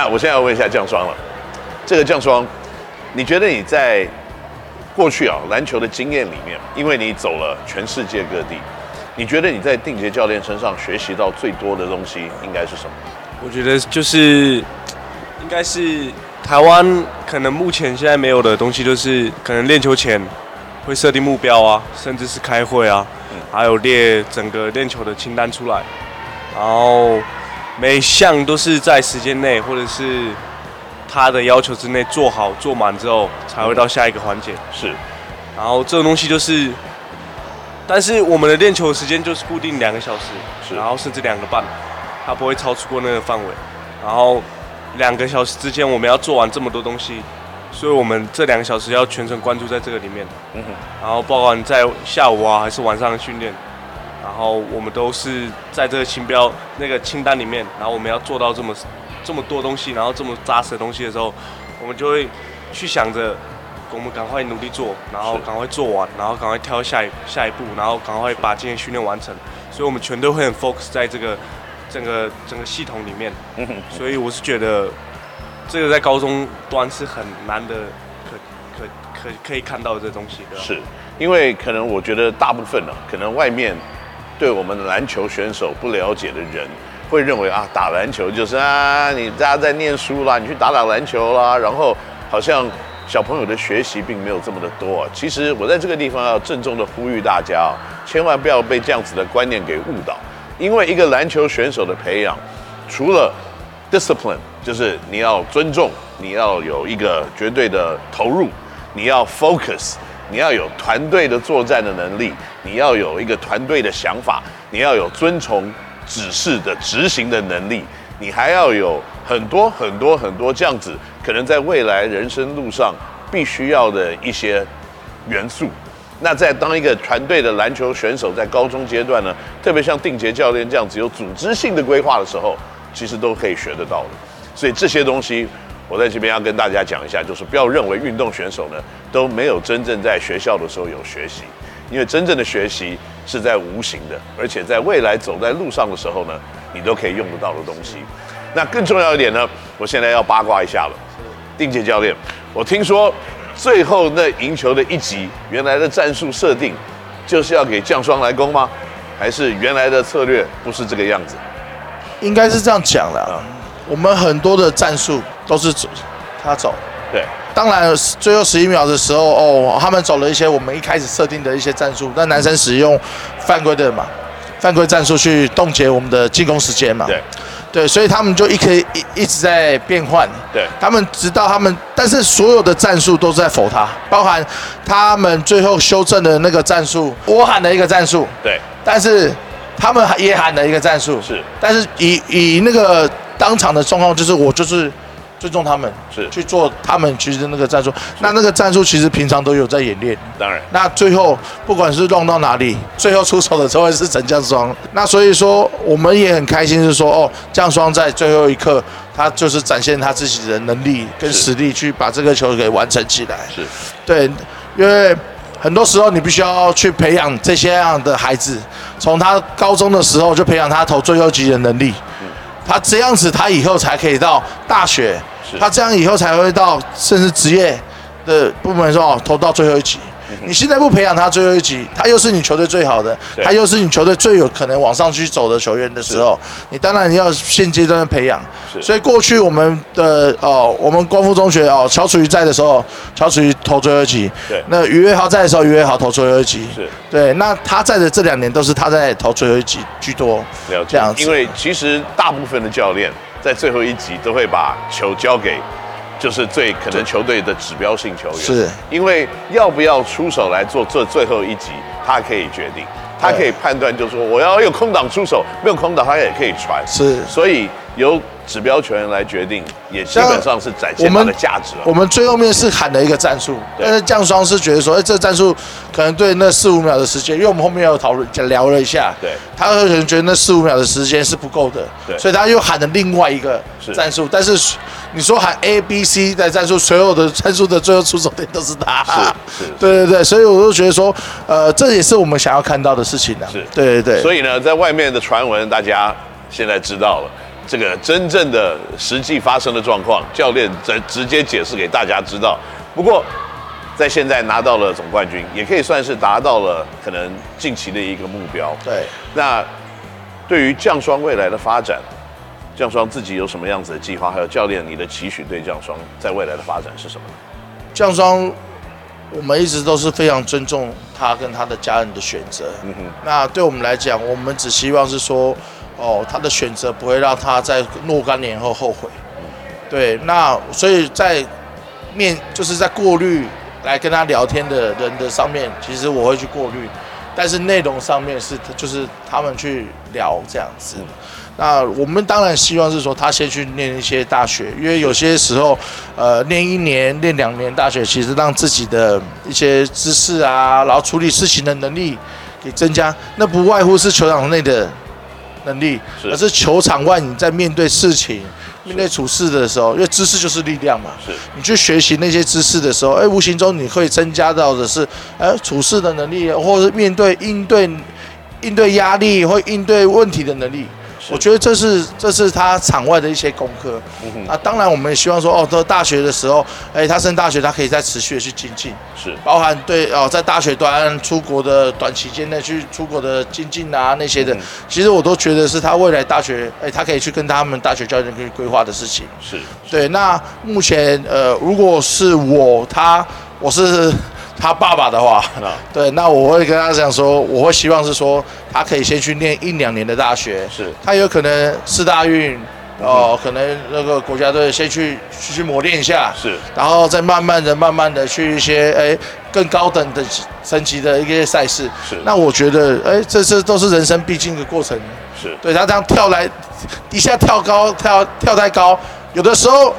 那我现在要问一下降霜了，这个降霜，你觉得你在过去啊篮球的经验里面，因为你走了全世界各地，你觉得你在定杰教练身上学习到最多的东西应该是什么？我觉得就是应该是台湾可能目前现在没有的东西，就是可能练球前会设定目标啊，甚至是开会啊，还有列整个练球的清单出来，然后。每项都是在时间内，或者是他的要求之内做好做满之后，才会到下一个环节。是，然后这种东西就是，但是我们的练球时间就是固定两个小时，是，然后甚至两个半，他不会超出过那个范围。然后两个小时之间我们要做完这么多东西，所以我们这两个小时要全程关注在这个里面。嗯哼。然后包括你在下午啊，还是晚上的训练。然后我们都是在这个清标那个清单里面，然后我们要做到这么这么多东西，然后这么扎实的东西的时候，我们就会去想着，我们赶快努力做，然后赶快做完，然后赶快跳下一下一步，然后赶快把今天训练完成。所以我们全都会很 focus 在这个整个整个系统里面。所以我是觉得这个在高中端是很难的，可可可可以看到这东西的。是因为可能我觉得大部分呢、啊，可能外面。对我们的篮球选手不了解的人，会认为啊，打篮球就是啊，你大家在念书啦，你去打打篮球啦，然后好像小朋友的学习并没有这么的多。其实我在这个地方要郑重的呼吁大家，千万不要被这样子的观念给误导，因为一个篮球选手的培养，除了 discipline，就是你要尊重，你要有一个绝对的投入，你要 focus。你要有团队的作战的能力，你要有一个团队的想法，你要有遵从指示的执行的能力，你还要有很多很多很多这样子，可能在未来人生路上必须要的一些元素。那在当一个团队的篮球选手，在高中阶段呢，特别像定杰教练这样子有组织性的规划的时候，其实都可以学得到的。所以这些东西。我在这边要跟大家讲一下，就是不要认为运动选手呢都没有真正在学校的时候有学习，因为真正的学习是在无形的，而且在未来走在路上的时候呢，你都可以用得到的东西。那更重要一点呢，我现在要八卦一下了，定杰教练，我听说最后那赢球的一集，原来的战术设定就是要给降霜来攻吗？还是原来的策略不是这个样子？应该是这样讲的、啊。我们很多的战术都是走他走，对。当然，最后十一秒的时候，哦，他们走了一些我们一开始设定的一些战术，但男生使用犯规的嘛，犯规战术去冻结我们的进攻时间嘛，对。对，所以他们就一可以一一直在变换，对。他们直到他们，但是所有的战术都是在否他，包含他们最后修正的那个战术，我喊的一个战术，对。但是他们也喊了一个战术，是。但是以以那个。当场的状况就是我就是尊重他们，是去做他们其实那个战术。那那个战术其实平常都有在演练。当然，那最后不管是弄到哪里，最后出手的时候是陈降双。那所以说我们也很开心，是说哦，降双在最后一刻，他就是展现他自己的能力跟实力，去把这个球给完成起来。是，对，因为很多时候你必须要去培养这些样的孩子，从他高中的时候就培养他投最后级的能力。他这样子，他以后才可以到大学，他这样以后才会到甚至职业的部门说哦，投到最后一集。你现在不培养他最后一级，他又是你球队最好的，他又是你球队最有可能往上去走的球员的时候，你当然要现阶段的培养。所以过去我们的哦，我们光复中学哦，乔楚瑜在的时候，乔楚瑜投最后一级。对。那余伟豪在的时候，余伟豪投最后一级。是。对，那他在的这两年都是他在投最后一级居多。了解。这样子。因为其实大部分的教练在最后一级都会把球交给。就是最可能球队的指标性球员，是，因为要不要出手来做这最后一集，他可以决定，他可以判断，就是说我要有空档出手，没有空档他也可以传，是，所以由指标球员来决定，也基本上是展现他的价值了。我们最后面是喊了一个战术，但是降霜是觉得说，哎，这战术可能对那四五秒的时间，因为我们后面有讨论聊了一下，对，他可能觉得那四五秒的时间是不够的，对，所以他又喊了另外一个战术，但是。你说喊 A、B、C 在战术，所有的战术的最后出手点都是他。是是，对对对，所以我就觉得说，呃，这也是我们想要看到的事情呢。是，对对对。所以呢，在外面的传闻，大家现在知道了，这个真正的实际发生的状况，教练直直接解释给大家知道。不过，在现在拿到了总冠军，也可以算是达到了可能近期的一个目标。对，那对于降霜未来的发展，降霜自己有什么样子的计划？还有教练，你的期许对降霜在未来的发展是什么？降霜，我们一直都是非常尊重他跟他的家人的选择。嗯哼，那对我们来讲，我们只希望是说。哦，他的选择不会让他在若干年后后悔。对，那所以在面就是在过滤来跟他聊天的人的上面，其实我会去过滤，但是内容上面是就是他们去聊这样子。那我们当然希望是说他先去念一些大学，因为有些时候，呃，念一年、念两年大学，其实让自己的一些知识啊，然后处理事情的能力给增加，那不外乎是球场内的。能力，而是球场外你在面对事情、面对处事的时候，因为知识就是力量嘛。是，你去学习那些知识的时候，哎，无形中你会增加到的是，哎，处事的能力，或者是面对应对应对压力或应对问题的能力。我觉得这是这是他场外的一些功课。嗯。啊，当然我们也希望说，哦，到大学的时候，哎，他升大学，他可以再持续的去精进。是。包含对哦，在大学端出国的短期间内去出国的精进啊那些的，嗯、其实我都觉得是他未来大学，哎，他可以去跟他们大学教练可以规划的事情。是。对，那目前呃，如果是我他我是。他爸爸的话，对，那我会跟他讲说，我会希望是说，他可以先去念一两年的大学，是，他有可能四大运，哦、呃，可能那个国家队先去去磨练一下，是，然后再慢慢的、慢慢的去一些哎更高等的层级的一些赛事，是，那我觉得哎，这这都是人生必经的过程，是，对他这样跳来一下跳高，跳跳太高，有的时候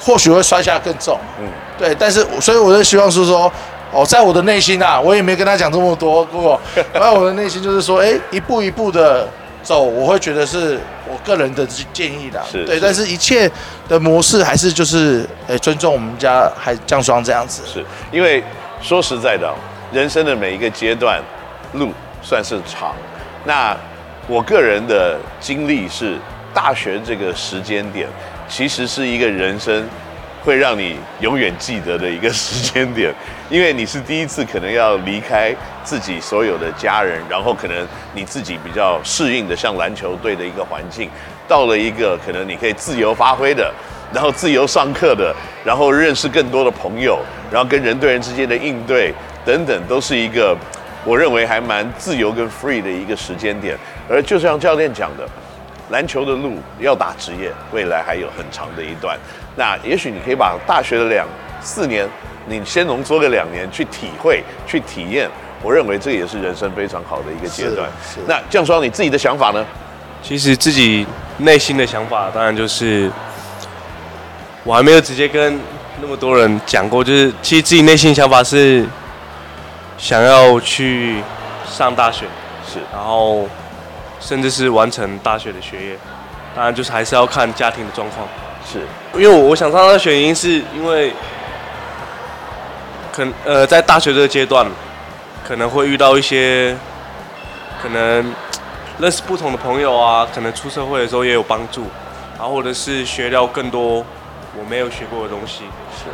或许会摔下更重，嗯，对，但是所以我就希望是说。哦，在我的内心啊，我也没跟他讲这么多。不过，在我的内心就是说，哎，一步一步的走，我会觉得是我个人的建议的。是，对，但是一切的模式还是就是，哎，尊重我们家还降霜这样子。是因为说实在的，人生的每一个阶段路算是长。那我个人的经历是，大学这个时间点，其实是一个人生。会让你永远记得的一个时间点，因为你是第一次可能要离开自己所有的家人，然后可能你自己比较适应的像篮球队的一个环境，到了一个可能你可以自由发挥的，然后自由上课的，然后认识更多的朋友，然后跟人对人之间的应对等等，都是一个我认为还蛮自由跟 free 的一个时间点。而就像教练讲的。篮球的路要打职业，未来还有很长的一段。那也许你可以把大学的两四年，你先浓缩个两年去体会、去体验。我认为这也是人生非常好的一个阶段。那样说，你自己的想法呢？其实自己内心的想法，当然就是我还没有直接跟那么多人讲过。就是其实自己内心想法是想要去上大学，是，然后。甚至是完成大学的学业，当然就是还是要看家庭的状况。是，因为我我想上大学，原因是因为，可呃在大学这个阶段，可能会遇到一些，可能认识不同的朋友啊，可能出社会的时候也有帮助，然后或者是学到更多我没有学过的东西，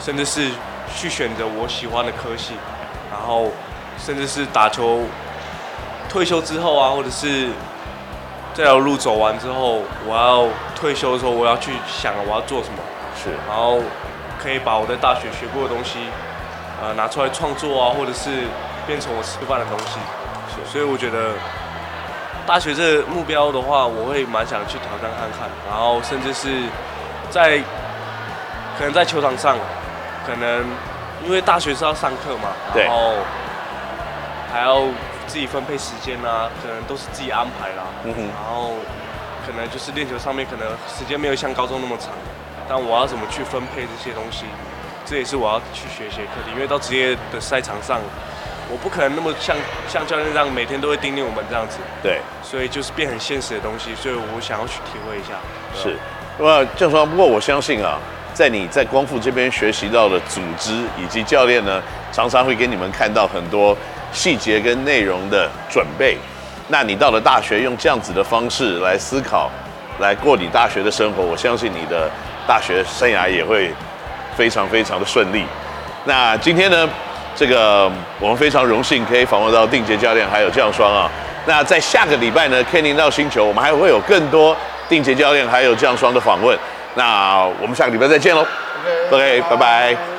甚至是去选择我喜欢的科系，然后甚至是打球退休之后啊，或者是。这条路走完之后，我要退休的时候，我要去想我要做什么。是，然后可以把我在大学学过的东西，呃，拿出来创作啊，或者是变成我吃饭的东西。是，所以我觉得大学这个目标的话，我会蛮想去挑战看看。然后甚至是在可能在球场上，可能因为大学是要上课嘛，然后还要。自己分配时间啊，可能都是自己安排啦。嗯哼。然后可能就是练球上面，可能时间没有像高中那么长。但我要怎么去分配这些东西，这也是我要去学习的课题。因为到职业的赛场上，我不可能那么像像教练这样每天都会叮咛我们这样子。对。所以就是变很现实的东西，所以我想要去体会一下。是。那么降霜，不过我相信啊，在你在光复这边学习到的组织以及教练呢，常常会给你们看到很多。细节跟内容的准备，那你到了大学用这样子的方式来思考来过你大学的生活，我相信你的大学生涯也会非常非常的顺利。那今天呢，这个我们非常荣幸可以访问到定杰教练还有降霜啊。那在下个礼拜呢，Ken 领导星球，我们还会有更多定杰教练还有降霜的访问。那我们下个礼拜再见喽。OK，拜拜。